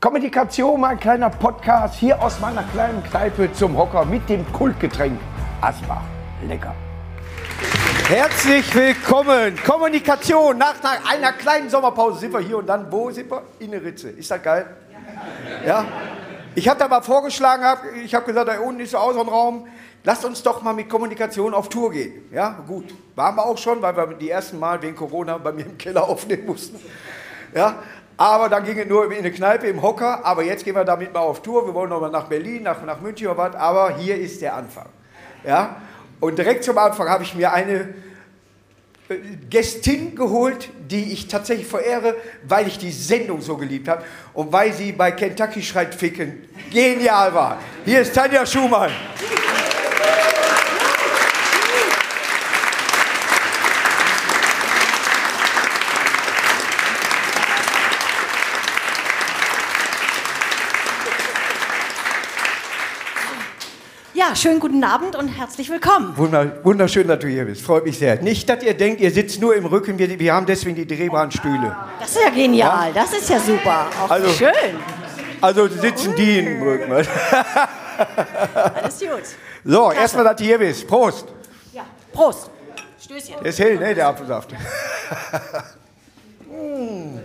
Kommunikation, mein kleiner Podcast hier aus meiner kleinen Kneipe zum Hocker mit dem Kultgetränk Asbach. Lecker. Herzlich willkommen. Kommunikation. Nach, nach einer kleinen Sommerpause sind wir hier und dann, wo sind wir? In der Ritze. Ist das geil? Ja? Ich habe da mal vorgeschlagen, ich habe gesagt, da unten ist der Außenraum. Lasst uns doch mal mit Kommunikation auf Tour gehen. Ja, gut. Waren wir auch schon, weil wir die ersten Mal wegen Corona bei mir im Keller aufnehmen mussten. Ja, aber dann ging es nur in eine Kneipe, im Hocker. Aber jetzt gehen wir damit mal auf Tour. Wir wollen noch mal nach Berlin, nach, nach München oder was. Aber hier ist der Anfang. Ja? Und direkt zum Anfang habe ich mir eine äh, Gästin geholt, die ich tatsächlich verehre, weil ich die Sendung so geliebt habe und weil sie bei Kentucky schreit Ficken genial war. Hier ist Tanja Schumann. Ja, schönen guten Abend und herzlich willkommen. wunderschön, dass du hier bist. Freut mich sehr. Nicht, dass ihr denkt, ihr sitzt nur im Rücken. Wir, wir haben deswegen die drehbaren Stühle. Das ist ja genial. Das ist ja super. Auch also, schön. Also sitzen die im Rücken. Alles gut. So, erstmal, dass du hier bist. Prost. Ja, Prost. Stößchen. Der ist hell, ne, der Apfelsaft. mm.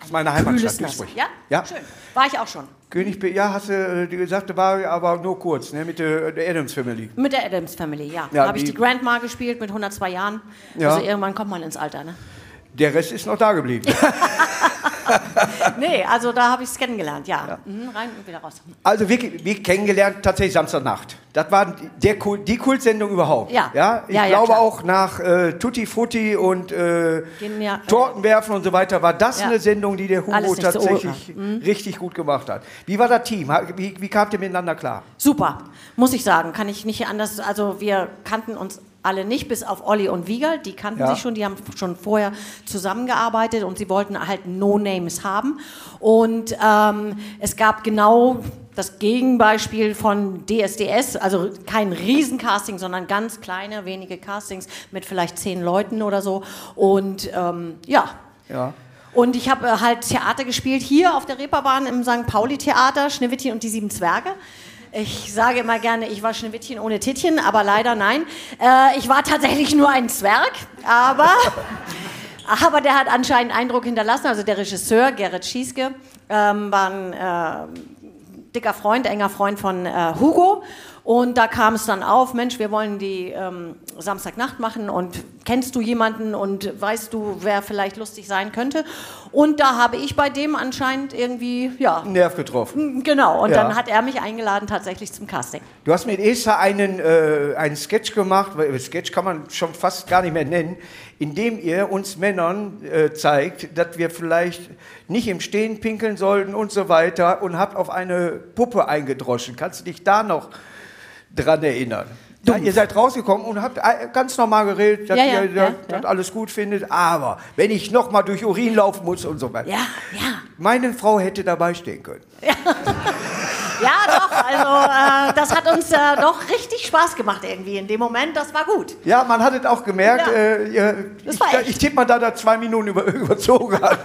Aus meiner Heimatstadt Duisburg. Ja? ja? Schön. War ich auch schon. König, ja, hast du äh, gesagt, war aber nur kurz, ne, mit der, der Adams Family. Mit der Adams Family, ja. ja da habe ich die Grandma gespielt mit 102 Jahren. Ja. Also irgendwann kommt man ins Alter, ne? Der Rest ist noch da geblieben. nee, also da habe ich es kennengelernt, ja. ja. Mhm, rein und wieder raus. Also wir, wir kennengelernt tatsächlich Samstagnacht. Das war der, die Kultsendung überhaupt. Ja. ja? Ich ja, glaube auch nach äh, Tutti Frutti und äh, Genial, Tortenwerfen und so weiter war das eine Sendung, die der Hugo tatsächlich so mhm. richtig gut gemacht hat. Wie war das Team? Wie, wie kamt ihr miteinander klar? Super, muss ich sagen. Kann ich nicht anders. Also wir kannten uns alle nicht, bis auf Olli und Wiegald. Die kannten ja. sich schon, die haben schon vorher zusammengearbeitet und sie wollten halt No-Names haben. Und ähm, es gab genau das Gegenbeispiel von DSDS, also kein Riesencasting, sondern ganz kleine, wenige Castings mit vielleicht zehn Leuten oder so. Und ähm, ja. ja. Und ich habe äh, halt Theater gespielt hier auf der Reeperbahn im St. Pauli Theater, Schneewittchen und die sieben Zwerge. Ich sage immer gerne, ich war Schneewittchen ohne Tittchen, aber leider nein. Äh, ich war tatsächlich nur ein Zwerg, aber, aber der hat anscheinend Eindruck hinterlassen. Also der Regisseur, Gerrit Schieske, ähm, war ein äh, dicker Freund, enger Freund von äh, Hugo. Und da kam es dann auf, Mensch, wir wollen die ähm, Samstagnacht machen und kennst du jemanden und weißt du, wer vielleicht lustig sein könnte? Und da habe ich bei dem anscheinend irgendwie, ja. Nerv getroffen. Genau, und ja. dann hat er mich eingeladen tatsächlich zum Casting. Du hast mit Esther einen, äh, einen Sketch gemacht, weil Sketch kann man schon fast gar nicht mehr nennen, in dem ihr uns Männern äh, zeigt, dass wir vielleicht nicht im Stehen pinkeln sollten und so weiter und habt auf eine Puppe eingedroschen. Kannst du dich da noch dran erinnern. Ja, ihr seid rausgekommen und habt ganz normal geredet, dass ja, ja, ihr das alles gut findet. Aber wenn ich noch mal durch Urin laufen muss und so weiter. Ja, ja. Meine Frau hätte dabei stehen können. Ja. Doch. Also äh, das hat uns äh, doch richtig Spaß gemacht irgendwie in dem Moment. Das war gut. Ja, man hat es auch gemerkt. Ja. Äh, ich, ich tippe mal, da da zwei Minuten über, überzogen hat.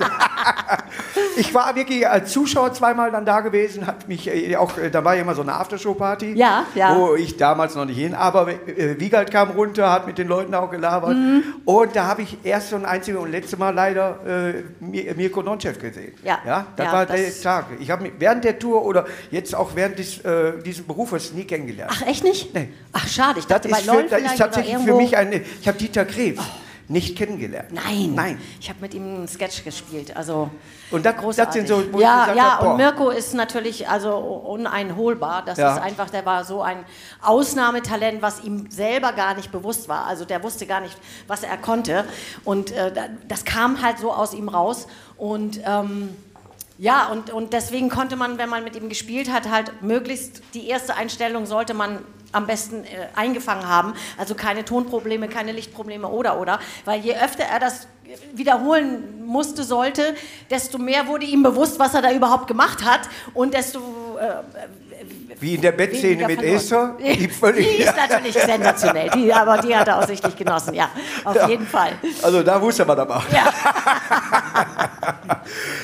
ich war wirklich als Zuschauer zweimal dann da gewesen. Hat mich äh, auch, äh, da war ja immer so eine Aftershow-Party, ja, ja. wo ich damals noch nicht hin. Aber äh, Wiegald kam runter, hat mit den Leuten auch gelabert. Mhm. Und da habe ich erst und einzige und letzte Mal leider äh, Mirko Nonchev gesehen. Ja, ja das war das der Tag. Ich habe während der Tour oder jetzt auch auch während des, äh, dieses Berufes nie kennengelernt. Ach, echt nicht? Nee. Ach, schade. Ich dachte, das ist, für, das ist tatsächlich für mich eine. Ich habe Dieter Krebs. Oh nicht kennengelernt. Nein. Nein. Ich habe mit ihm einen Sketch gespielt. Also und das, großartig. das sind so, wo ja, ja. Hab, und Mirko ist natürlich also uneinholbar. Das ja. ist einfach, der war so ein Ausnahmetalent, was ihm selber gar nicht bewusst war. Also der wusste gar nicht, was er konnte. Und äh, das kam halt so aus ihm raus. Und ähm, ja, und, und deswegen konnte man, wenn man mit ihm gespielt hat, halt möglichst die erste Einstellung sollte man am besten äh, eingefangen haben. Also keine Tonprobleme, keine Lichtprobleme oder oder. Weil je öfter er das wiederholen musste, sollte, desto mehr wurde ihm bewusst, was er da überhaupt gemacht hat und desto äh, Wie in der Bettszene mit. Esther. Die, die ist natürlich sensationell, die, aber die hat er auch sichtlich genossen, ja, auf Ja. jeden Fall. Also da wusste man aber. Ja.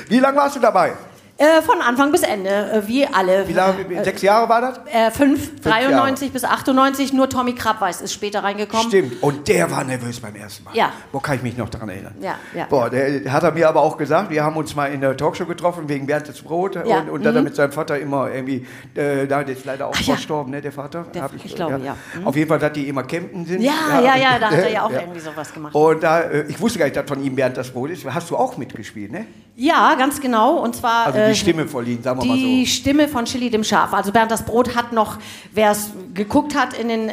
Wie lange warst du dabei? Äh, von Anfang bis Ende, äh, wie alle. Wie lange? Sechs Jahre war das? Äh, fünf, 93 Jahre. bis 98, nur Tommy Krabweis ist später reingekommen. Stimmt. Und der war nervös beim ersten Mal. Ja. Wo kann ich mich noch daran erinnern? Ja, ja, Boah, der hat er mir aber auch gesagt, wir haben uns mal in der Talkshow getroffen wegen Bertes Brot Ja, und, und dann mhm. mit seinem Vater immer irgendwie, äh, da ist leider auch Ach ja. verstorben, ne, der Vater. Der- Hab ich glaube, ja. Mhm. Auf jeden Fall, dass die immer campen sind. Ja, ja, ja, da hat er ja auch irgendwie sowas gemacht. Und da, äh, ich wusste gar nicht, dass von ihm Bernd das Brot ist. Hast du auch mitgespielt, ne? Ja, ganz genau. Und zwar Also die äh, Stimme verliehen, sagen wir mal die so. Stimme von Chili dem Schaf. Also Bernd das Brot hat noch, wer es geguckt hat in den äh,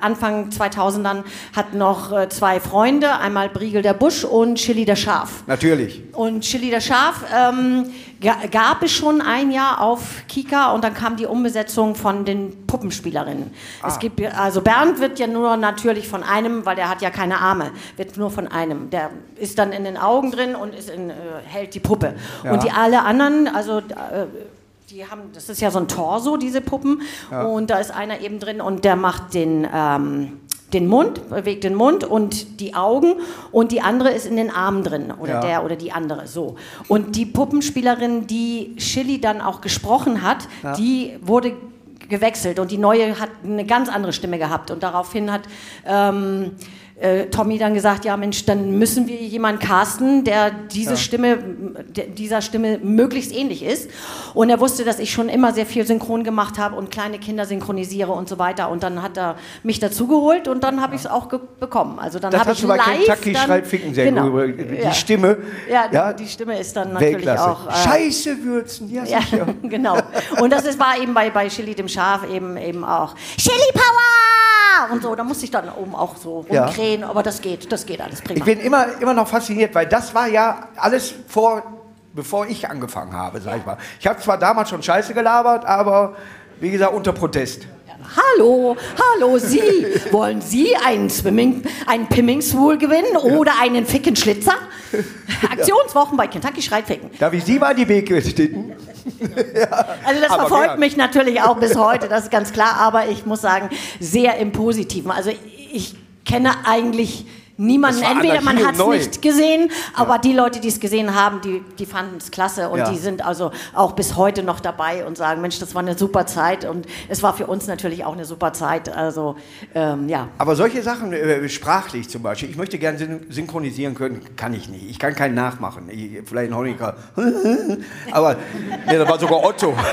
Anfang 2000ern, hat noch äh, zwei Freunde, einmal Briegel der Busch und Chili der Schaf. Natürlich. Und Chili der Schaf ähm, ga- gab es schon ein Jahr auf Kika und dann kam die Umbesetzung von den Puppenspielerinnen. Ah. Es gibt, also Bernd wird ja nur natürlich von einem, weil der hat ja keine Arme, wird nur von einem. Der ist dann in den Augen drin und ist in, äh, hält die Puppe. Ja. Und die alle anderen, also äh, die haben, das ist ja so ein Torso, diese Puppen. Und da ist einer eben drin und der macht den, ähm, den Mund, bewegt den Mund und die Augen und die andere ist in den Armen drin oder Ja. der oder die andere so. Und die Puppenspielerin, die Chili dann auch gesprochen hat, die wurde gewechselt und die neue hat eine ganz andere Stimme gehabt und daraufhin hat ähm, äh, Tommy dann gesagt, ja Mensch, dann müssen wir jemanden casten, der diese Stimme, der dieser Stimme möglichst ähnlich ist. Und er wusste, dass ich schon immer sehr viel synchron gemacht habe und kleine Kinder synchronisiere und so weiter. Und dann hat er mich dazugeholt und dann habe ich es auch bekommen. Also dann habe ich live Kentucky dann, Schreit Ficken sehr genau, gut. Die ja. Stimme. Ja, ja, die Stimme ist dann natürlich Weltklasse. auch. äh, Scheiße Würzen, ja, ja, sicher. genau. Und das ist, war eben bei, bei Chili dem Schaf eben, eben auch Chili Power! Und so, da musste ich dann oben auch so Ja. rumkrähen, aber das geht, das geht alles prima. Ich bin immer, immer noch fasziniert, weil das war ja alles vor, bevor ich angefangen habe, sag ich mal. Ich habe zwar damals schon Scheiße gelabert, aber wie gesagt, unter Protest. Hallo, hallo, Sie. Wollen Sie einen Swimming, einen Pimmingswool gewinnen oder einen Ficken Schlitzer? Aktionswochen bei Kentucky Schreit Ficken. Darf ich Sie mal die Wege stitten? Also das Aber verfolgt gern. mich natürlich auch bis heute, das ist ganz klar, aber ich muss sagen, sehr im Positiven. Also ich kenne eigentlich niemanden, entweder man hat es nicht gesehen, aber die Leute, die es gesehen haben, die, die fanden es klasse und Ja. die sind also auch bis heute noch dabei und sagen, Mensch, das war eine super Zeit und es war für uns natürlich auch eine super Zeit. Also ähm, ja. Aber solche Sachen, äh, sprachlich zum Beispiel, ich möchte gerne syn synchronisieren können, kann ich nicht. Ich kann keinen nachmachen. Ich, vielleicht ein Honecker. Aber nee, das war sogar Otto.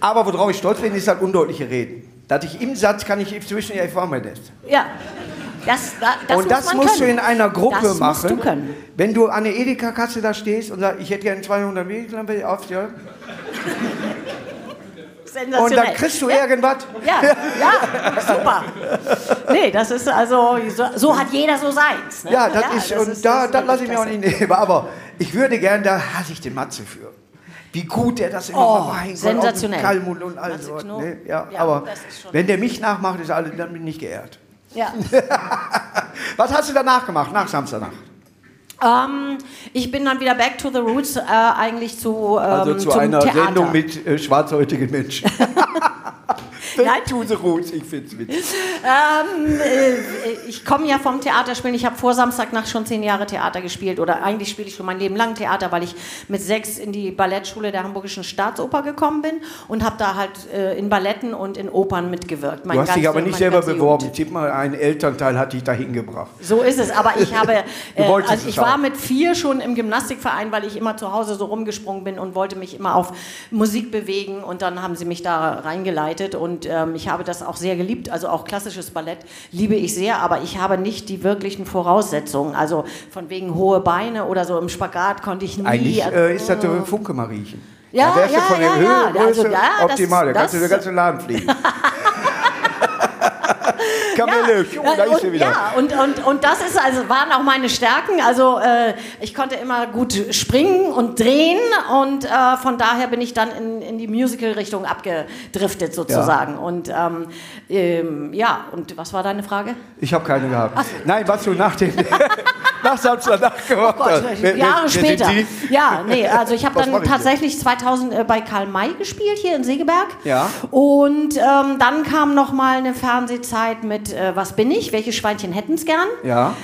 Aber worauf ich stolz bin, ist halt undeutliche Reden. Dass ich im Satz kann ich zwischen ich war mein Nest. Ja. Das, da- das und das musst können. du in einer Gruppe das machen. Musst du können. Wenn du an der Edeka-Kasse da stehst und sagst, ich hätte gerne 200 Milchlampe auf, ja. Und dann kriegst du ja. irgendwas. Ja, ja, super. Nee, das ist also, so, so hat jeder so seins. Ne? Ja, das ist, und da, ist das lasse ich mir auch nicht nehmen. Aber ich würde gerne, da hasse ich den Matze für. Wie gut der das immer Oh, Gott, sensationell. Kalmund und all so. Ne? Ja, Ja, aber wenn der mich nachmacht, ist alles, dann bin ich geehrt. klasse. Was hast du danach gemacht, nach Samstagnacht? Ja. Ähm, ich bin dann wieder back to the roots, äh, eigentlich zu, ähm, Also zu zum einer Theater. Sendung mit äh, schwarzhäutigen Menschen. Nein. To the roots, ich finde es witzig. Ähm, äh, ich komme ja vom Theaterspielen. Ich habe vor Samstagnacht schon zehn Jahre Theater gespielt. Oder eigentlich spiele ich schon mein Leben lang Theater, weil ich mit sechs in die Ballettschule der Hamburgischen Staatsoper gekommen bin und habe da halt äh, in Balletten und in Opern mitgewirkt. Mein Du hast dich aber nicht selber beworben. Jugend. Tipp mal, ein Elternteil hat dich dahin gebracht. So ist es, aber ich habe, äh, also ich war mit vier schon im Gymnastikverein, weil ich immer zu Hause so rumgesprungen bin und wollte mich immer auf Musik bewegen und dann haben sie mich da reingeleitet und ähm, ich habe das auch sehr geliebt, also auch klassisches Ballett liebe ich sehr, aber ich habe nicht die wirklichen Voraussetzungen, also von wegen hohe Beine oder so im Spagat konnte ich nie. Eigentlich also, äh, ist das so Funke Mariechen. Ja, ja, du von der ja, Höhe ja. Also, ja, optimal. Da kannst du den ganzen Laden fliegen. Kamelle, Ja, da ist sie und, wieder. ja und, und, und das ist also, waren auch meine Stärken. Also äh, ich konnte immer gut springen und drehen und äh, von daher bin ich dann in, in die Musical-Richtung abgedriftet sozusagen. Und ähm, ähm, ja, und was war deine Frage? Ich habe keine gehabt. Nein, was du nach dem, nach Samstag gemacht Oh Gott, hast. Jahre wer später. Ja, nee, also ich habe dann tatsächlich 2000 äh, bei Karl May gespielt hier in Segeberg. Ja. Und ähm, dann kam noch mal eine Fernsehzeit mit äh, Was bin ich? Welche Schweinchen hätten's gern? Ja.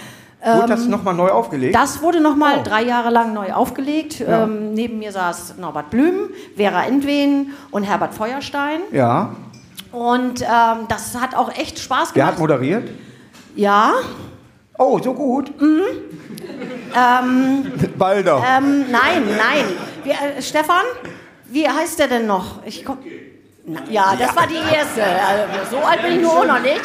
Wurde das nochmal neu aufgelegt? Das wurde noch mal Oh. drei Jahre lang neu aufgelegt. Ja. Ähm, neben mir saß Norbert Blüm, Vera Entwen und Herbert Feuerstein. ja. Und ähm, das hat auch echt Spaß Wer hat gemacht. moderiert? ja, Oh, so gut. Mhm. Balder. ähm, nein, nein. Wie, äh, Stefan, wie heißt der denn noch? Ich komm, Na, ja, das war die erste. Also, so alt bin ich nur auch noch nicht.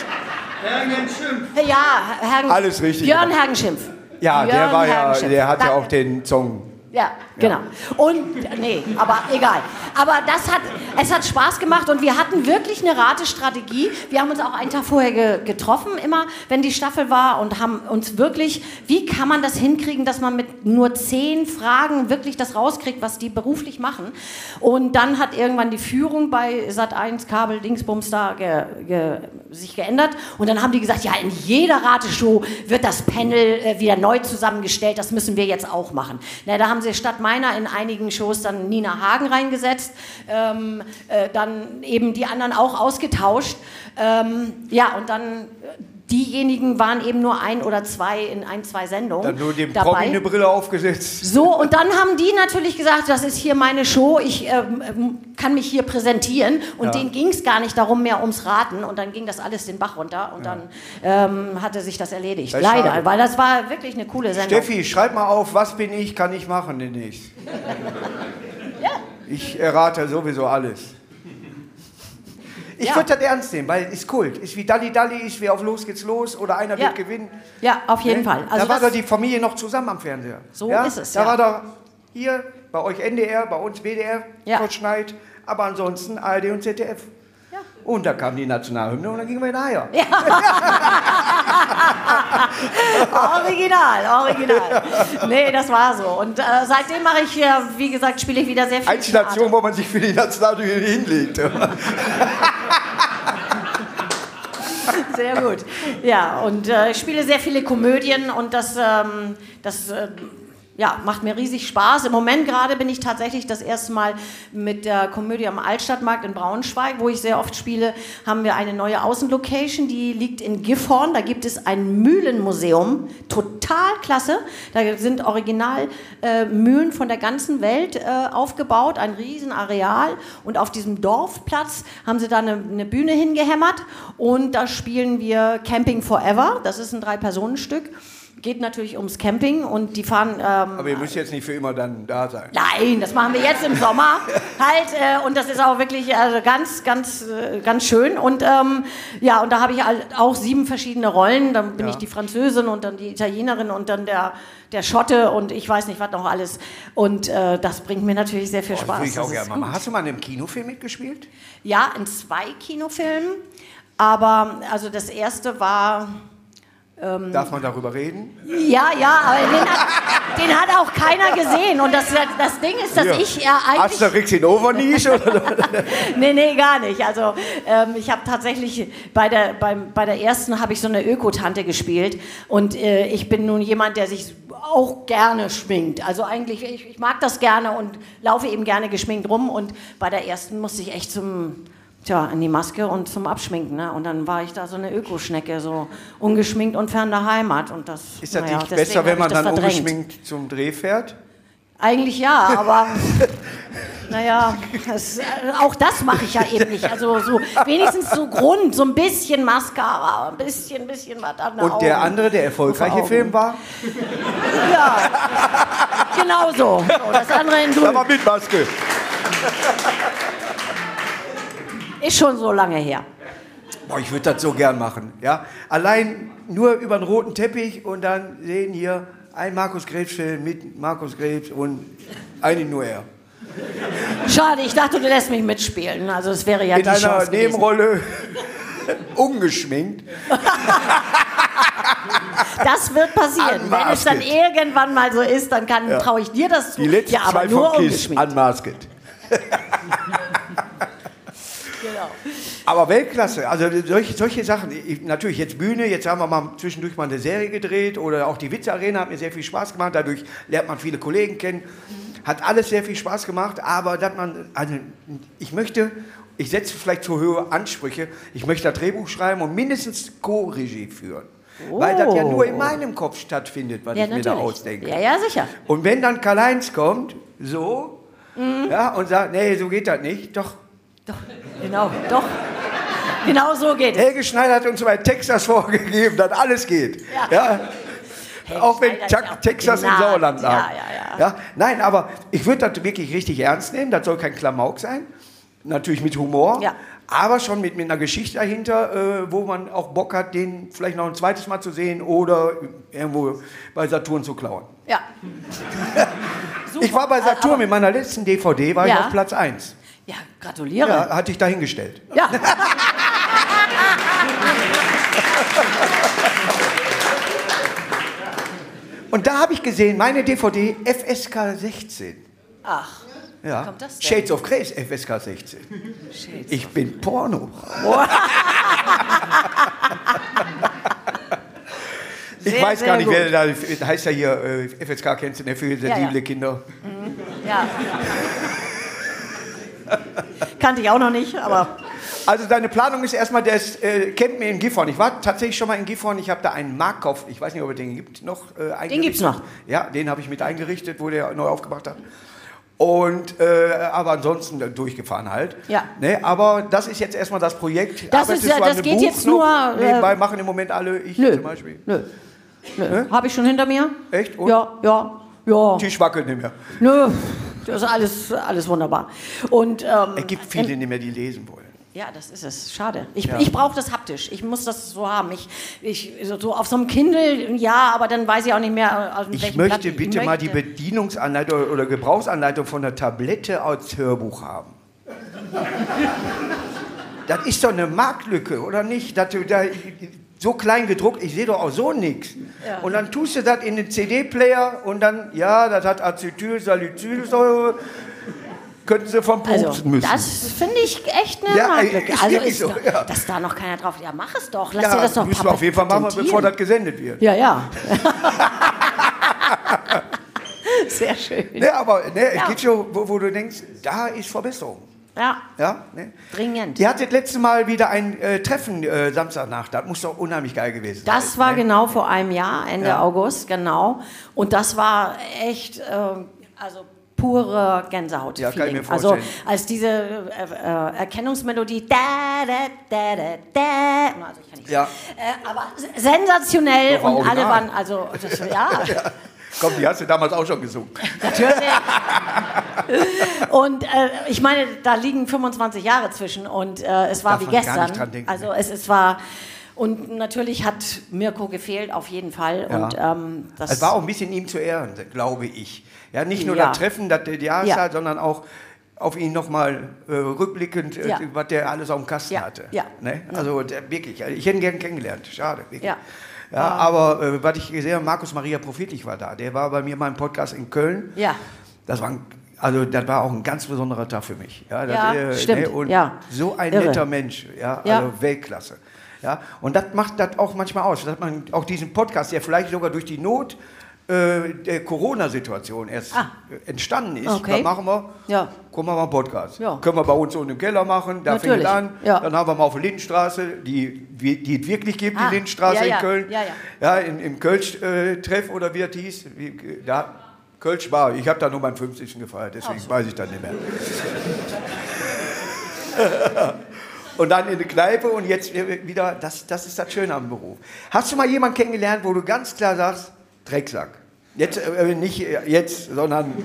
Ja, Hergen, Alles richtig Björn. Hergenschimpf. ja, der Björn war ja, Hergenschimpf. der hat ja auch den Song. Ja, genau. Und nee, aber egal. Aber das hat, es hat Spaß gemacht und wir hatten wirklich eine Ratestrategie. Wir haben uns auch einen Tag vorher ge getroffen, immer, wenn die Staffel war und haben uns wirklich, wie kann man das hinkriegen, dass man mit nur zehn Fragen wirklich das rauskriegt, was die beruflich machen. Und dann hat irgendwann die Führung bei Sat1 Kabel Dingsbums da ge ge sich geändert und dann haben die gesagt, ja, in jeder Rateshow wird das Panel äh, wieder neu zusammengestellt, das müssen wir jetzt auch machen. Na, da haben sie statt meiner in einigen Shows dann Nina Hagen reingesetzt, ähm, äh, dann eben die anderen auch ausgetauscht. Ähm, ja, und dann äh, diejenigen waren eben nur ein oder zwei in ein, zwei Sendungen Dann nur dem dabei. Promi eine Brille aufgesetzt. So, und dann haben die natürlich gesagt, das ist hier meine Show, ich ähm, ähm, kann mich hier präsentieren. Und denen ging es gar nicht darum mehr ums Raten. Und dann ging das alles den Bach runter und dann ähm, hatte sich das erledigt. Das Leider, schade. weil das war wirklich eine coole Sendung. Steffi, schreib mal auf, was bin ich, kann ich machen demnächst. Ich errate sowieso alles. Ich Ja. würde das ernst nehmen, weil ist Kult. Ist wie Dalli Dalli, ist wie auf Los geht's los oder einer Ja. wird gewinnen. Ja, auf jeden Ne? Fall. Also da war doch die Familie noch zusammen am Fernseher. So ja? ist es, Da ja. war doch hier bei euch NDR, bei uns WDR, Ja. Kurt Schneid, aber ansonsten ARD und ZDF. Ja. Und da kam die Nationalhymne und dann gingen wir nachher. Original, original. Nee, das war so. Und äh, seitdem mache ich, äh, wie gesagt, spiele ich wieder sehr viel Einzige Nation, wo man sich für die Nationalhymne hinlegt. Sehr gut. Ja, und äh, ich spiele sehr viele Komödien und das, ähm, das äh, ja, macht mir riesig Spaß. Im Moment gerade bin ich tatsächlich das erste Mal mit der Komödie am Altstadtmarkt in Braunschweig, wo ich sehr oft spiele, haben wir eine neue Außenlocation, die liegt in Gifhorn. Da gibt es ein Mühlenmuseum, total klasse. Da sind original äh, von der ganzen Welt äh, aufgebaut, ein Riesenareal. Und auf diesem Dorfplatz haben sie da eine, eine Bühne hingehämmert und da spielen wir Camping Forever. Das ist ein Drei-Personen-Stück. Geht natürlich ums Camping und die fahren ähm, Aber ihr müsst jetzt nicht für immer dann da sein. Nein, das machen wir jetzt im Sommer halt äh, und das ist auch wirklich also ganz, ganz, äh, ganz schön und ähm, ja und da habe ich halt auch sieben verschiedene Rollen. Dann bin Ja. ich die Französin und dann die Italienerin und dann der der Schotte und ich weiß nicht was noch alles und äh, das bringt mir natürlich sehr viel Oh, das Spaß. würde ich auch Das gerne mal. Hast du mal in einem Kinofilm mitgespielt? Ja, in zwei Kinofilmen, aber also das erste war Ähm. Darf man darüber reden? ja, ja, aber den hat, den hat auch keiner gesehen und das, das Ding ist, dass Hier. ich ja eigentlich Asterix in Overniche? nee, nee, gar nicht. Also ähm, ich habe tatsächlich bei der, beim, bei der ersten habe ich so eine Ökotante gespielt und äh, ich bin nun jemand, der sich auch gerne schminkt. Also eigentlich, ich, ich mag das gerne und laufe eben gerne geschminkt rum und bei der ersten musste ich echt zum Tja, in die Maske und zum Abschminken. Ne? Und dann war ich da so eine Ökoschnecke, so ungeschminkt und fern der Heimat. Und das, Ist das naja, nicht besser, wenn man dann verdrängt. ungeschminkt zum Dreh fährt? Eigentlich ja, aber naja, das, auch das mache ich ja eben nicht. Also so wenigstens so Grund, so ein bisschen Mascara, ein bisschen, ein bisschen was an der Und der Augen. andere, der erfolgreiche. Film war? Ja, genau so. so. Das andere in Grün war mit Maske. Ist schon so lange her. Boah, ich würde das so gern machen. Ja? Allein nur über den roten Teppich und dann sehen hier ein Markus Krebs-Film mit Markus Krebs und eigentlich nur er. Schade, ich dachte, du lässt mich mitspielen. Also es wäre ja In die einer Chance. Nebenrolle ungeschminkt. Das wird passieren. Wenn es dann irgendwann mal so ist, dann kann Ja. traue ich dir das zu. Die letzten ja, aber zwei nur von Kiss, ungeschminkt. unmasked. Genau. Aber Weltklasse, also solche, solche Sachen. Ich, natürlich jetzt Bühne, jetzt haben wir mal zwischendurch mal eine Serie gedreht oder auch die Witze-Arena hat mir sehr viel Spaß gemacht. Dadurch lernt man viele Kollegen kennen. Hat alles sehr viel Spaß gemacht, aber dass man, also ich möchte, ich setze vielleicht zu hohe Ansprüche, ich möchte das Drehbuch schreiben und mindestens Co-Regie führen. Oh. Weil das ja nur in meinem Kopf stattfindet, was ja, ich natürlich. mir da ausdenke. Ja, ja, sicher. Und wenn dann Karl-Heinz kommt, so, mhm. ja, und sagt, nee, so geht das nicht, doch. Doch, genau, doch. Genau so geht es. Helge Schneider hat uns bei Texas vorgegeben, dass alles geht. Ja. ja? auch wenn Texas im Sauerland lag. Ja, ja, ja. Nein, aber ich würde das wirklich richtig ernst nehmen. Das soll kein Klamauk sein. Natürlich mit Humor. Ja. Aber schon mit, mit einer Geschichte dahinter, äh, wo man auch Bock hat, den vielleicht noch ein zweites Mal zu sehen oder irgendwo bei Saturn zu klauen. Ja. ich war bei Saturn mit meiner letzten DVD, war ich auf Platz 1. Ja, gratuliere. Ja, hatte ich dahingestellt. Ja. Und da habe ich gesehen, meine DVD FSK 16. Ach. Ja. Kommt das denn? Shades of Grey FSK 16. Shades ich bin Porno. ich sehr, weiß gar nicht, gut. wer da heißt ja hier äh, FSK kennst du ne, für sensible ja, ja. Kinder. Mhm. Ja. Kannte ich auch noch nicht, aber also deine Planung ist erstmal, der äh, kennt mir in Gifhorn. Ich war tatsächlich schon mal in Gifhorn. Ich habe da einen Marktkauf, ich weiß nicht, ob es den gibt, noch äh, Den gibt es noch? Ja, den habe ich mit eingerichtet, wo der neu aufgemacht hat. Und, äh, aber ansonsten durchgefahren halt. Ja. Ne, aber das ist jetzt erstmal das Projekt. Das, ist, ja, das geht Buch jetzt nur. Äh, nebenbei machen im Moment alle, ich nö, zum Beispiel. Nö. Nö. Ne? Habe ich schon hinter mir. Echt? Und? Ja, ja, ja. Tisch wackelt nicht mehr. Nö, das ist alles, alles wunderbar. Und, ähm, es gibt viele nicht mehr, die lesen wollen. Ja, das ist es. Schade. Ich, ja. ich brauche das haptisch. Ich muss das so haben. Ich, ich, so auf so einem Kindle, ja, aber dann weiß ich auch nicht mehr, aus Ich möchte Blatt bitte ich mal die Bedienungsanleitung oder Gebrauchsanleitung von der Tablette als Hörbuch haben. das ist doch eine Marktlücke, oder nicht? Das, da, so klein gedruckt, ich sehe doch auch so nichts. Ja. Und dann tust du das in den CD-Player und dann, ja, das hat Acetylsalicylsäure könnten sie vom Pupsen also, müssen. Das finde ich echt eine ja, Marktlücke. Ist also ist so, ja. dass da noch keiner drauf. Ja, mach es doch. Lass ja, dir das doch müssen wir auf jeden Fall machen, bevor das gesendet wird. Ja, ja. Sehr schön. Ne, aber ne, es geht schon, wo, wo, du denkst, da ist Verbesserung. Ja. ja ne? Dringend. Ihr hattet letztes Mal wieder ein äh, Treffen äh, Samstagnacht. Das muss doch unheimlich geil gewesen sein. Das war ne? genau vor einem Jahr, Ende ja. August, genau. Und das war echt, äh, also pure Gänsehaut. Ja, kann ich mir also, vorstellen. Also als diese äh, äh, Erkennungsmelodie, da, da, da, da, da, also ich kann nicht ja. Äh, aber sensationell und alle waren, also das, ja. ja. Komm, die hast du damals auch schon gesungen. Natürlich. und äh, ich meine, da liegen 25 Jahre zwischen und äh, es war Darf wie gestern. Denken, also es, es war und natürlich hat Mirko gefehlt, auf jeden Fall. Ja. Und, ähm, das es war auch ein bisschen ihm zu Ehren, glaube ich. Ja, nicht nur ja. das Treffen, das der ja. sondern auch auf ihn nochmal äh, rückblickend, äh, ja. was der alles auf dem Kasten ja. hatte. Ja. Ne? Also der, wirklich, ich hätte ihn gerne kennengelernt. Schade, wirklich. Ja. Ja, ah. aber äh, was ich gesehen habe, Markus Maria Prophetig war da. Der war bei mir mal im Podcast in Köln. Ja. Das war, ein, also, das war auch ein ganz besonderer Tag für mich. Ja, das, ja äh, stimmt. Ne? Und ja. so ein Irre. netter Mensch. Ja, also Weltklasse. Ja, und das macht das auch manchmal aus, dass man auch diesen Podcast, der vielleicht sogar durch die Not äh, der Corona-Situation erst ah. entstanden ist. Okay. Was machen wir? Ja. Gucken wir mal einen Podcast. Ja. Können wir bei uns unten im Keller machen, da fängt an. Ja. Dann haben wir mal auf der Lindenstraße, die, die es wirklich gibt, ah. die Lindenstraße in Köln. Ja, in, Im Kölsch-Treff äh, oder wie es hieß. Wie, da, Kölsch war, ich habe da nur meinen 50. gefeiert, deswegen so. weiß ich das nicht mehr. und dann in die Kneipe und jetzt wieder, das, das ist das Schöne am Beruf. Hast du mal jemanden kennengelernt, wo du ganz klar sagst, Drecksack? Jetzt, äh, nicht jetzt, sondern.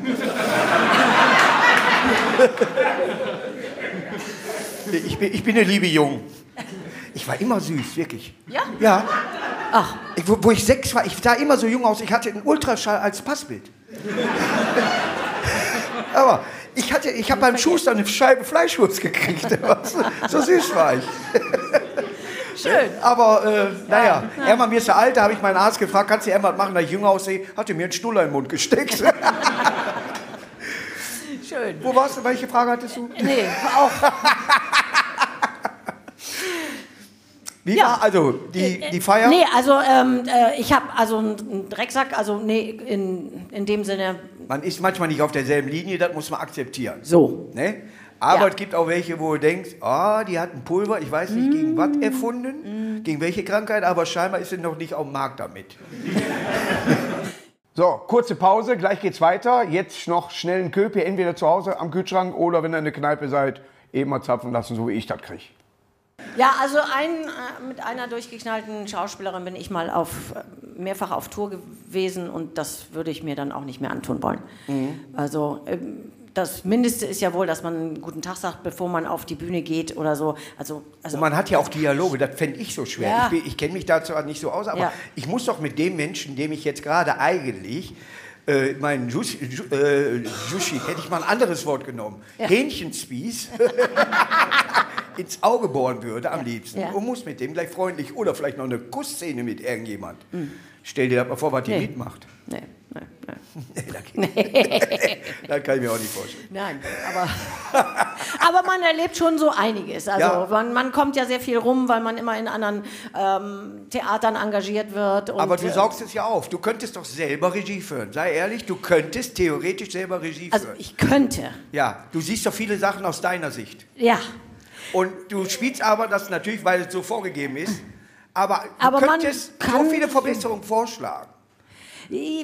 ich, bin, ich bin eine liebe Jung. Ich war immer süß, wirklich. Ja? Ja. Ach. Ich, wo, wo, ich sechs war, ich sah immer so jung aus, ich hatte einen Ultraschall als Passbild. Aber ich, hatte, ich habe beim Schuster eine Scheibe Fleischwurst gekriegt. so süß war ich. Schön. Aber äh, naja, ja. Hermann, mir ist der Alte, habe ich meinen Arzt gefragt, kannst du irgendwas machen, dass ich jünger aussehe? Hat er mir einen Stuller in den Mund gesteckt. Schön. Wo warst du? Welche Frage hattest du? Nee, auch. Wie Ja. war also die, die Feier? Nee, also ähm, äh, ich habe also einen Drecksack, also nee, in, in dem Sinne Man ist manchmal nicht auf derselben Linie, das muss man akzeptieren. so. Ne? Aber Ja. es gibt auch welche, wo du denkst, ah, die hat ein Pulver, ich weiß nicht gegen was erfunden, gegen welche Krankheit, aber scheinbar ist sie noch nicht auf dem Markt damit. So, kurze Pause, gleich geht's weiter. Jetzt noch schnell einen Köpi, entweder zu Hause am Kühlschrank oder wenn ihr in der Kneipe seid, eben mal zapfen lassen, so wie ich das kriege. Ja, also ein, äh, mit einer durchgeknallten Schauspielerin bin ich mal auf, äh, mehrfach auf Tour gewesen und das würde ich mir dann auch nicht mehr antun wollen. Mhm. Also ähm, das Mindeste ist ja wohl, dass man einen guten Tag sagt, bevor man auf die Bühne geht oder so. Also, also Und man hat ja auch Dialoge, das fände ich so schwer. Ja. Ich, ich kenne mich dazu nicht so aus, aber Ja. ich muss doch mit dem Menschen, dem ich jetzt gerade eigentlich äh, Sushi, Ju- äh, Sushi, hätte ich mal ein anderes Wort genommen, Ja. Hähnchenspieß ins Auge bohren würde am liebsten und muss mit dem gleich freundlich oder vielleicht noch eine Kussszene mit irgendjemand. Stell dir das mal vor, was die Mhm. Nee. mitmacht. nee, nee, nee. das kann ich mir auch nicht vorstellen. Nein, aber, aber man erlebt schon so einiges. Also Ja. man, man kommt ja sehr viel rum, weil man immer in anderen ähm, Theatern engagiert wird. Aber du äh, saugst es ja auf. Du könntest doch selber Regie führen. Sei ehrlich, du könntest theoretisch selber Regie Also führen. ich könnte, Ja, du siehst doch viele Sachen aus deiner Sicht. ja. Und du spielst aber das natürlich, weil es so vorgegeben ist. Aber du Aber man könntest so viele Verbesserungen vorschlagen.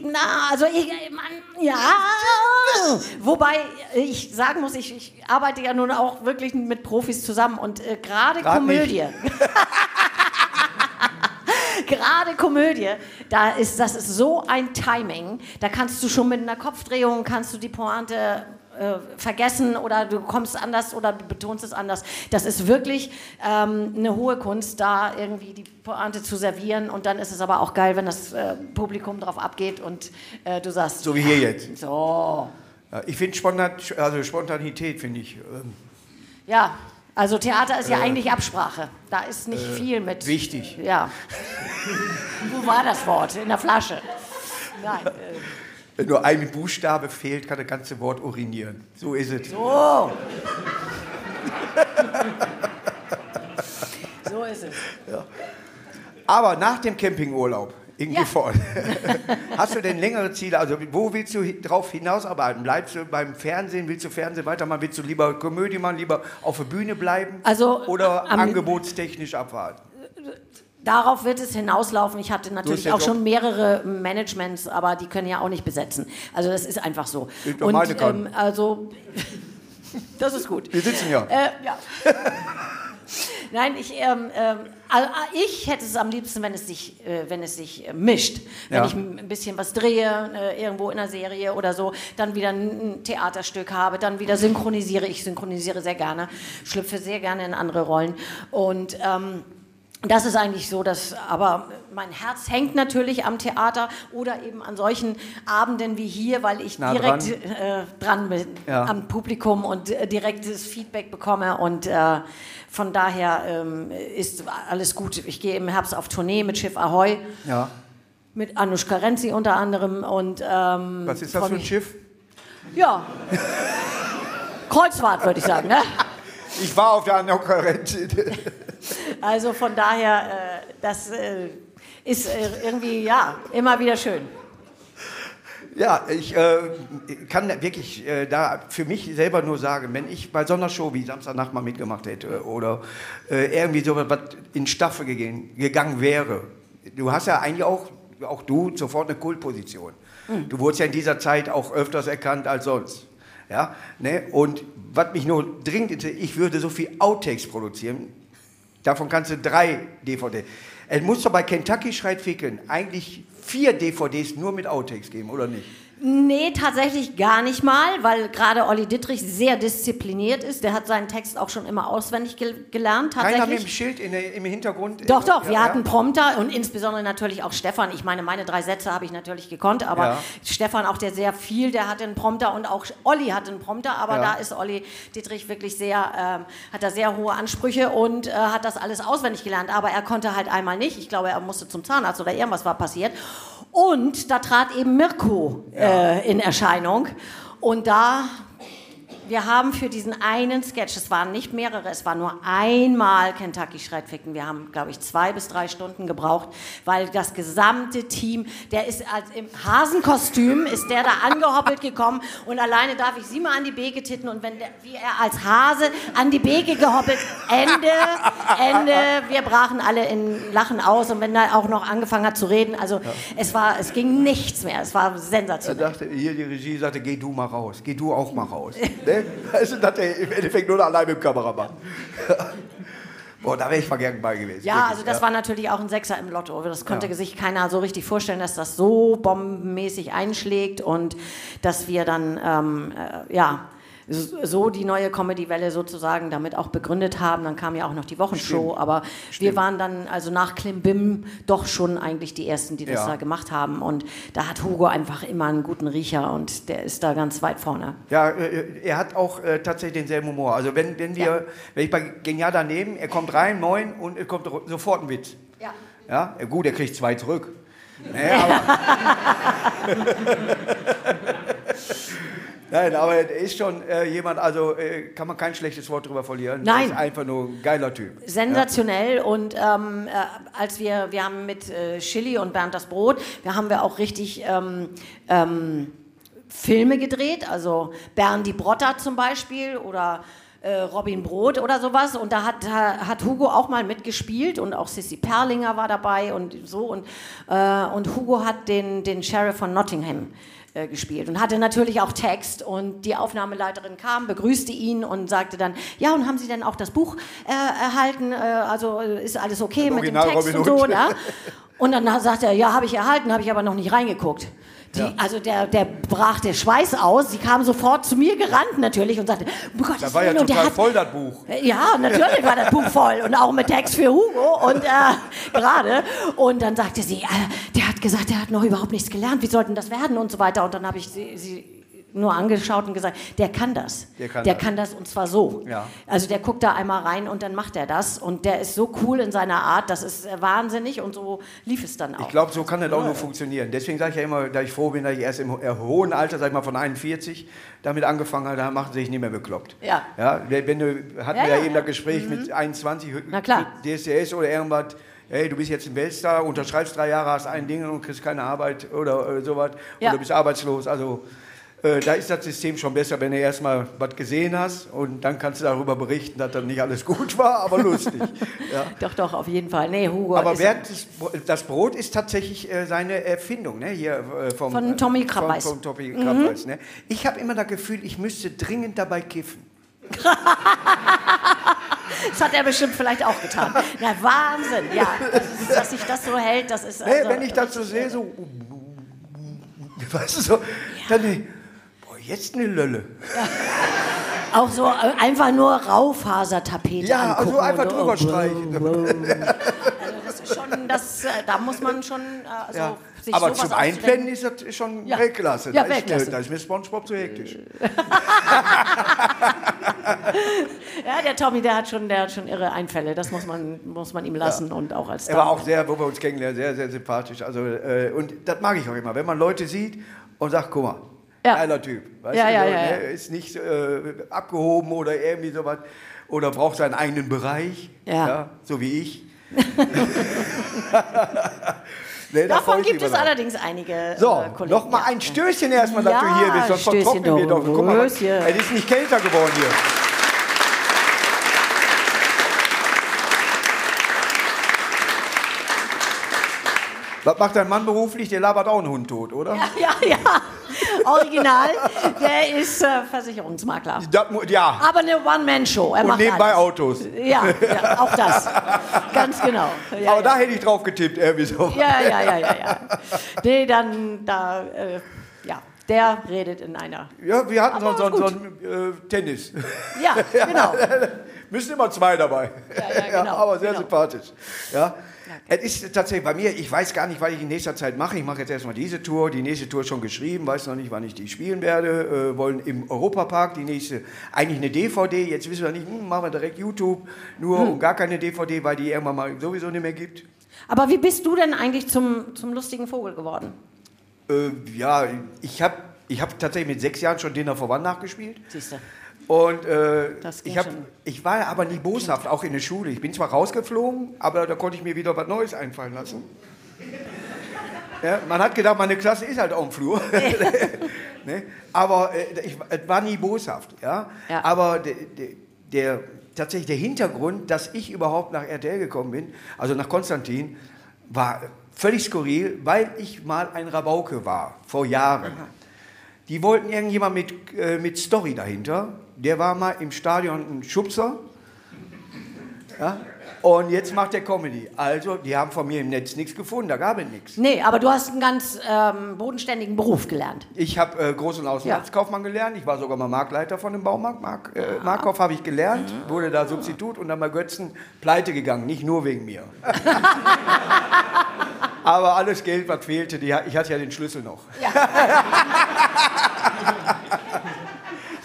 Na, also ich, man, ja. Wobei ich sagen muss, ich, ich arbeite ja nun auch wirklich mit Profis zusammen und äh, gerade Komödie. Gerade Komödie, da ist das ist so ein Timing. Da kannst du schon mit einer Kopfdrehung kannst du die Pointe äh, vergessen oder du kommst anders oder du betonst es anders. Das ist wirklich ähm, eine hohe Kunst, da irgendwie die Pointe zu servieren und dann ist es aber auch geil, wenn das äh, Publikum drauf abgeht und äh, du sagst, So wie hier jetzt. so, Ja, Ich finde Spontan, also Spontanität, finde ich ähm, ja. Also Theater ist ja eigentlich Absprache. Da ist nicht viel mit. wichtig. Ja. Wo war das Wort? In der Flasche. Nein. Äh, Wenn nur ein Buchstabe fehlt, kann das ganze Wort urinieren. So ist es. so. so ist es. Aber nach dem Campingurlaub in Ja. Gifhorn, hast du denn längere Ziele? Also wo willst du drauf hinausarbeiten? Bleibst du beim Fernsehen? Willst du Fernsehen weitermachen? Willst du lieber Komödie machen? Lieber auf der Bühne bleiben? Also, Oder am- angebotstechnisch abwarten? Darauf wird es hinauslaufen. Ich hatte natürlich auch doch- schon mehrere Managements, aber die können ja auch nicht besetzen. Also das ist einfach so. Ich doch meine kann. ähm, also das ist gut. Wir sitzen ja. Äh, ja. Nein, ich, ähm, ähm, also, ich hätte es am liebsten, wenn es sich, äh, wenn es sich äh, mischt. Wenn Ja. ich ein bisschen was drehe, äh, irgendwo in einer Serie oder so, dann wieder ein, ein Theaterstück habe, dann wieder synchronisiere. Ich synchronisiere sehr gerne, schlüpfe sehr gerne in andere Rollen. Und ähm, das ist eigentlich so, dass, aber mein Herz hängt natürlich am Theater oder eben an solchen Abenden wie hier, weil ich Nah direkt dran. äh, dran bin Ja. am Publikum und äh, direktes Feedback bekomme und äh, von daher ähm, ist alles gut. Ich gehe im Herbst auf Tournee mit Schiff Ahoy, Ja. mit Anushka Renzi unter anderem und ähm, Was ist das für ein Schiff? Ja. Kreuzfahrt würde ich sagen, ne? Ich war auf der Anokkarent. Also von daher, äh, das äh, ist äh, irgendwie, ja, immer wieder schön. Ja, ich äh, kann wirklich äh, da für mich selber nur sagen, wenn ich bei so einer Show wie Samstagnacht mal mitgemacht hätte oder äh, irgendwie so was in Staffel gegangen, gegangen wäre, du hast ja eigentlich auch, auch du, sofort eine Kultposition. Du wurdest ja in dieser Zeit auch öfters erkannt als sonst. Ja, ne? Und was mich nur dringend interessiert, ich würde so viel Outtakes produzieren, davon kannst du drei DVD. Es muss doch bei Kentucky Schreit Ficken eigentlich vier DVDs nur mit Outtakes geben, oder nicht? Nee, tatsächlich gar nicht mal, weil gerade Olli Dittrich sehr diszipliniert ist. Der hat seinen Text auch schon immer auswendig gel gelernt, Keiner mit dem tatsächlich. Schild in im Hintergrund? Doch, doch, wir Ja, hatten. Prompter und insbesondere natürlich auch Stefan. Ich meine, meine drei Sätze habe ich natürlich gekonnt, aber Ja. Stefan auch, der sehr viel, der hatte einen Prompter und auch Olli hatte einen Prompter, aber Ja. da ist Olli Dietrich wirklich sehr, ähm, hat da sehr hohe Ansprüche und äh, hat das alles auswendig gelernt, aber er konnte halt einmal nicht. Ich glaube, er musste zum Zahnarzt oder irgendwas war passiert. Und da trat eben Mirko äh, in Erscheinung. Und da wir haben für diesen einen Sketch, es waren nicht mehrere, es war nur einmal Kentucky schreit Ficken. Wir haben, glaube ich, zwei bis drei Stunden gebraucht, weil das gesamte Team, der ist als im Hasenkostüm, ist der da angehoppelt gekommen und alleine darf ich sie mal an die Bege titten und wenn der, wie er als Hase an die Bege gehoppelt, Ende, Ende, wir brachen alle in Lachen aus und wenn er auch noch angefangen hat zu reden, also ja. es war, es ging nichts mehr, es war sensationell. Er dachte, hier die Regie sagte, geh du mal raus, geh du auch mal raus. ne? Also das er im Endeffekt nur allein mit dem Kameramann. Boah, da wäre ich gern bei gewesen. Ja, wirklich, also das ja. war natürlich auch ein Sechser im Lotto. Das konnte ja. sich keiner so richtig vorstellen, dass das so bombenmäßig einschlägt und dass wir dann, ähm, äh, ja, so die neue Comedy-Welle sozusagen damit auch begründet haben. Dann kam ja auch noch die Wochenshow, Stimmt. aber Stimmt. wir waren dann also nach Klimbim doch schon eigentlich die Ersten, die das ja. da gemacht haben. Und da hat Hugo einfach immer einen guten Riecher und der ist da ganz weit vorne. Ja, äh, er hat auch äh, tatsächlich denselben Humor. Also wenn, wenn, wir, ja. wenn ich bei Genial daneben, er kommt rein, moin, und er kommt sofort ein Witz. Ja. Ja, gut, er kriegt zwei zurück. Naja, aber Nein, aber er ist schon äh, jemand, also äh, kann man kein schlechtes Wort drüber verlieren. Nein. ist einfach nur ein geiler Typ. Sensationell ja. und ähm, äh, als wir, wir haben mit äh, Chili und Bernd das Brot, wir haben wir auch richtig ähm, ähm, Filme gedreht, also Bernd die Brotter zum Beispiel oder äh, Robin Brot oder sowas. Und da hat, hat Hugo auch mal mitgespielt und auch Sissy Perlinger war dabei und so. Und, äh, und Hugo hat den, den Sheriff von Nottingham äh, gespielt und hatte natürlich auch Text und die Aufnahmeleiterin kam, begrüßte ihn und sagte dann, ja und haben Sie denn auch das Buch äh, erhalten, äh, also äh, ist alles okay mit dem Text und so, ne? Und dann sagt er, ja habe ich erhalten, habe ich aber noch nicht reingeguckt. Die, ja. Also der, der brach der Schweiß aus. Sie kam sofort zu mir gerannt natürlich und sagte, oh Gott, das war ja total hat, voll, das Buch. Ja, natürlich war das Buch voll und auch mit Text für Hugo und äh, gerade. Und dann sagte sie, äh, der hat gesagt, der hat noch überhaupt nichts gelernt. Wie sollten das werden und so weiter. Und dann habe ich sie, sie nur angeschaut und gesagt, der kann das. Der kann, der das. kann das und zwar so. Ja. Also der guckt da einmal rein und dann macht er das und der ist so cool in seiner Art, das ist äh, wahnsinnig und so lief es dann auch. Ich glaube, so kann das auch nur funktionieren. Deswegen sage ich ja immer, da ich froh bin, dass ich erst im hohen Alter, sag ich mal von 41, damit angefangen habe, da machen sie sich nicht mehr bekloppt. Ja. ja wenn du, hatten ja, wir ja, eben das Gespräch mhm. mit 21, Na klar. DSDS oder irgendwas, hey, du bist jetzt ein Weltstar, unterschreibst drei Jahre, hast ein Ding und kriegst keine Arbeit oder äh, sowas, ja. oder bist arbeitslos. Also äh, da ist das System schon besser, wenn du erstmal was gesehen hast und dann kannst du darüber berichten, dass dann nicht alles gut war, aber lustig. ja. Doch, doch, auf jeden Fall. Nee, Hugo aber das, das, Brot ist tatsächlich äh, seine Erfindung, ne? Hier, äh, vom, von Tommy Krabbeis. Von, von Tommy Krabbeis mhm. ne? Ich habe immer das Gefühl, ich müsste dringend dabei kiffen. Das hat er bestimmt vielleicht auch getan. Na, Wahnsinn, ja. Ist, dass sich das so hält, das ist. Also, nee, wenn ich das so sehe, so. Weißt du so, ja. dann jetzt eine Lölle. Ja. Auch so äh, einfach nur Raufasertapete Ja, also einfach drüber streichen. also das ist schon, das, äh, da muss man schon äh, so ja. Aber zum Einblenden ist das schon ja. Weltklasse. Ja, da, Weltklasse. Ist, da ist mir Spongebob zu hektisch. ja, der Tommy, der hat, schon, der hat schon irre Einfälle. Das muss man, muss man ihm lassen ja. und auch als Er war auch sehr, wo wir uns kennenlernen, sehr, sehr sympathisch. Also, äh, und das mag ich auch immer, wenn man Leute sieht und sagt, guck mal, ja. Geiler Typ. Weißt ja, du, ja, ja, ja. Ist nicht äh, abgehoben oder irgendwie sowas. Oder braucht seinen eigenen Bereich. Ja. so wie ich. nee, Davon gibt es noch. allerdings einige. So, äh, noch mal ein Stößchen erstmal, dass du hier bist. Sonst vertrocknen wir doch. Guck mal, es ist nicht kälter geworden hier. Was macht dein Mann beruflich? Der labert auch einen Hund tot, oder? Ja, ja, ja. Original. Der ist äh, Versicherungsmakler. Das, ja. Aber eine One-Man-Show. Und nebenbei alles. Autos. Ja, ja, auch das. Ganz genau. Ja, Aber ja. da hätte ich drauf getippt, irgendwie so. Ja, ja, ja, ja. ja. Nee, dann, da, äh, ja. Der redet in einer. Ja, wir hatten so, so, so ein äh, Tennis. Ja, genau. Müssen immer zwei dabei. Ja, ja, genau. aber sehr genau. sympathisch. Ja. Es ist tatsächlich bei mir, ich weiß gar nicht, was ich in nächster Zeit mache. Ich mache jetzt erstmal diese Tour. Die nächste Tour ist schon geschrieben, weiß noch nicht, wann ich die spielen werde. Äh, wollen im Europapark die nächste, eigentlich eine DVD. Jetzt wissen wir nicht, hm, machen wir direkt YouTube, nur hm. gar keine DVD, weil die irgendwann mal sowieso nicht mehr gibt. Aber wie bist du denn eigentlich zum, zum lustigen Vogel geworden? Äh, ja, ich habe ich hab tatsächlich mit sechs Jahren schon Dinner for One nachgespielt. Siehst du. Und äh, ich, hab, ich war aber nie boshaft, auch in der Schule. Ich bin zwar rausgeflogen, aber da konnte ich mir wieder was Neues einfallen lassen. Ja, man hat gedacht, meine Klasse ist halt auf dem Flur. ne? Aber äh, ich war nie boshaft. Ja? ja. Aber der, der, der, tatsächlich der Hintergrund, dass ich überhaupt nach RTL gekommen bin, also nach Konstantin, war völlig skurril, weil ich mal ein Rabauke war, vor Jahren. Aha. Die wollten irgendjemand mit, äh, mit Story dahinter. Der war mal im Stadion ein Schubser. Ja? Und jetzt macht er Comedy. Also, die haben von mir im Netz nichts gefunden, da gab es nichts. Nee, aber du hast einen ganz ähm, bodenständigen Beruf gelernt. Ich habe äh, Groß- und Außenhandelskaufmann ja. gelernt. Ich war sogar mal Marktleiter von dem Baumarkt. Mark, äh, ah. Markov habe ich gelernt, mhm. wurde da Substitut und dann bei Götzen pleite gegangen. Nicht nur wegen mir. aber alles Geld, was fehlte, die, ich hatte ja den Schlüssel noch. Ja.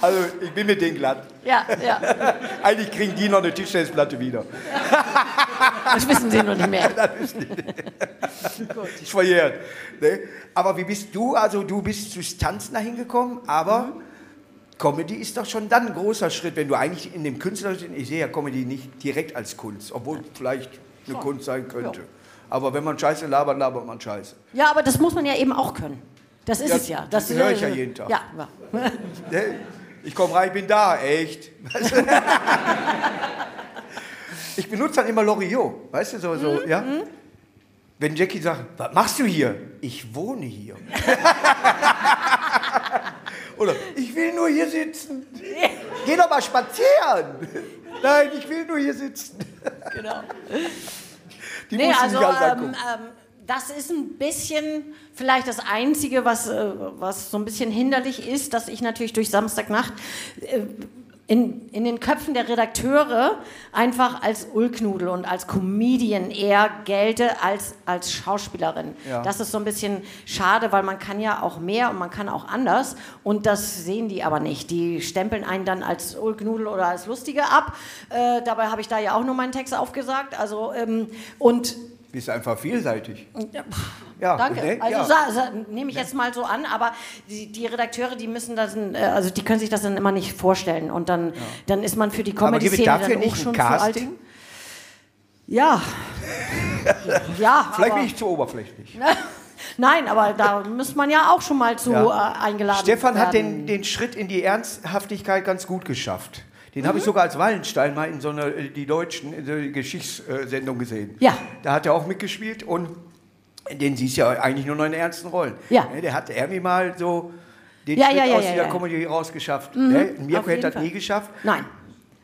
Also ich bin mit denen glatt. Ja, ja. Eigentlich kriegen die noch eine Tischtennisplatte wieder. Das wissen sie noch nicht mehr. das wissen die nicht. ist verjährt. Ne? Aber wie bist du, also du bist zu Tanzen dahin gekommen, aber mhm. Comedy ist doch schon dann ein großer Schritt, wenn du eigentlich in dem Künstler, ich sehe ja Comedy nicht direkt als Kunst, obwohl vielleicht eine Kunst sein könnte. Ja. Aber wenn man Scheiße labert, labert man Scheiße. Ja, aber das muss man ja eben auch können. Das ist ja, es ja. Das höre ich ja jeden Tag. Ja. Ich komme rein, ich bin da, echt. ich benutze dann immer Loriot, weißt du, so, so mhm. ja? Mhm. Wenn Jackie sagt, was machst du hier? Ich wohne hier. Oder ich will nur hier sitzen. Geh doch mal spazieren. Nein, ich will nur hier sitzen. Genau. Die nee, also, ähm, ähm, das ist ein bisschen vielleicht das Einzige, was, äh, was so ein bisschen hinderlich ist, dass ich natürlich durch Samstagnacht äh, in, in den Köpfen der Redakteure einfach als Ulknudel und als Comedian eher gelte als als Schauspielerin. Ja. Das ist so ein bisschen schade, weil man kann ja auch mehr und man kann auch anders und das sehen die aber nicht. Die stempeln einen dann als Ulknudel oder als Lustige ab. Äh, dabei habe ich da ja auch nur meinen Text aufgesagt. Also ähm, und bist einfach vielseitig. Ja, ja danke. Ne? Also ja. nehme ich jetzt mal so an, aber die, die, Redakteure, die müssen das, äh, also die können sich das dann immer nicht vorstellen und dann, ja. dann ist man für die Comedy-Szene dann auch schon Casting? zu alt. Ja. ja. Vielleicht bin ich zu oberflächlich. Nein, aber da muss man ja auch schon mal zu ja. äh, eingeladen Stefan werden. hat den, den Schritt in die Ernsthaftigkeit ganz gut geschafft. Den mhm. habe ich sogar als Wallenstein mal in so einer, äh, die Deutschen, in so Geschichtssendung gesehen. Ja. Da hat er auch mitgespielt und den siehst du ja eigentlich nur noch in ernsten Rollen. Ja. Der hat irgendwie mal so den ja, Schritt ja, ja, aus dieser Comedy rausgeschafft. Mhm. Mirko hätte das nie geschafft. Nein.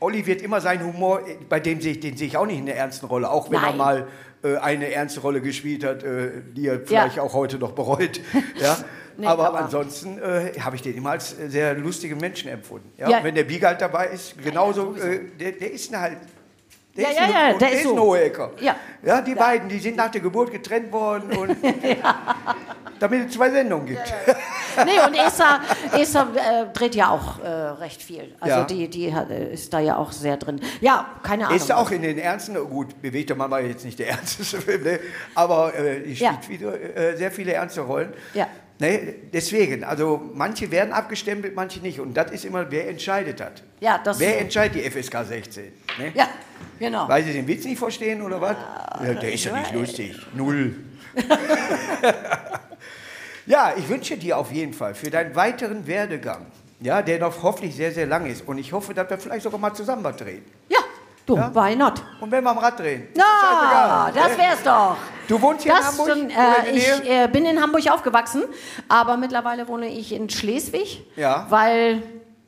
Olli wird immer seinen Humor, bei dem sehe ich, den sehe ich auch nicht in der ernsten Rolle, auch wenn Nein. er mal äh, eine ernste Rolle gespielt hat, äh, die er vielleicht auch heute noch bereut. ja? Nee, aber, aber, ansonsten äh, habe ich den immer als sehr lustigen Menschen empfunden. Ja? ja. Wenn der Bieg halt dabei ist, genauso, ja, äh, der, der, ist halt. Der ja, ist ja, ein, ja, der, der ist, so. ein Hohecker. Ja. ja, die beiden, die sind nach der Geburt getrennt worden und damit es zwei Sendungen gibt. nee, und Esther, Esther äh, dreht ja auch äh, recht viel. Also die, die hat, äh, ist da ja auch sehr drin. Ja, keine Ahnung. Ist auch in den Ernsten, gut, bewegter Mann war jetzt nicht der ernsteste Film, ne? aber äh, spielt wieder, äh, sehr viele ernste Rollen. Ja. Ne, deswegen, also manche werden abgestempelt, manche nicht. Und das ist immer, wer entscheidet das? Ja, das wer entscheidet die FSK 16? Ne? Ja, genau. Weil sie den Witz nicht verstehen oder was? Ja, der ist ja nicht lustig. Null. ja, ich wünsche dir auf jeden Fall für deinen weiteren Werdegang, ja, der noch hoffentlich sehr, sehr lang ist. Und ich hoffe, dass wir vielleicht sogar mal zusammen was drehen. Ja, Du, ja? why not? Und wenn wir am Rad drehen? Na, das wär's doch. Du wohnst hier das in Hamburg? Schon, äh, ich äh, bin in Hamburg aufgewachsen, aber mittlerweile wohne ich in Schleswig, ja. weil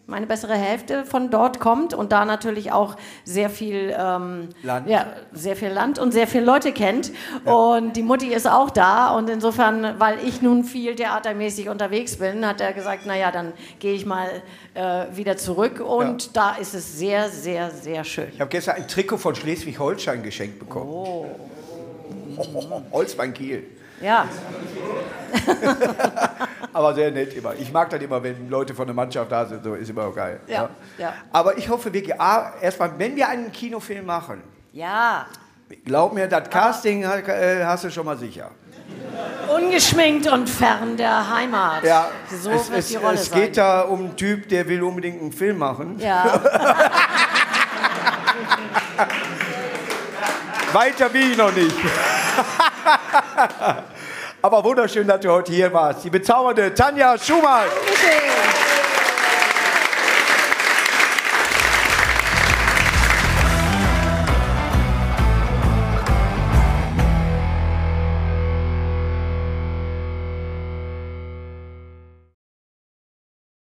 meine bessere Hälfte von dort kommt und da natürlich auch sehr viel ähm, Land. Ja, sehr viel Land und sehr viele Leute kennt. Ja. Und die Mutti ist auch da. Und insofern, weil ich nun viel theatermäßig unterwegs bin, hat er gesagt, naja, dann gehe ich mal äh, wieder zurück. Und ja. da ist es sehr, sehr, sehr schön. Ich habe gestern ein Trikot von Schleswig-Holstein geschenkt bekommen. Oh. Holzbein Kiel. Ja. Aber sehr nett immer. Ich mag das immer, wenn Leute von der Mannschaft da sind, so ist immer geil. Ja, ja. ja. Aber ich hoffe wirklich, ah, erstmal, wenn wir einen Kinofilm machen, ja. glaub mir, das Casting äh, hast du schon mal sicher. Ungeschminkt und fern der Heimat. Ja, so es, wird es, die Rolle es sein. geht da um einen Typ, der will unbedingt einen Film machen. Ja. Weiter bin ich noch nicht. Aber wunderschön, dass du heute hier warst. Die bezaubernde Tanja Schumann. Dankeschön.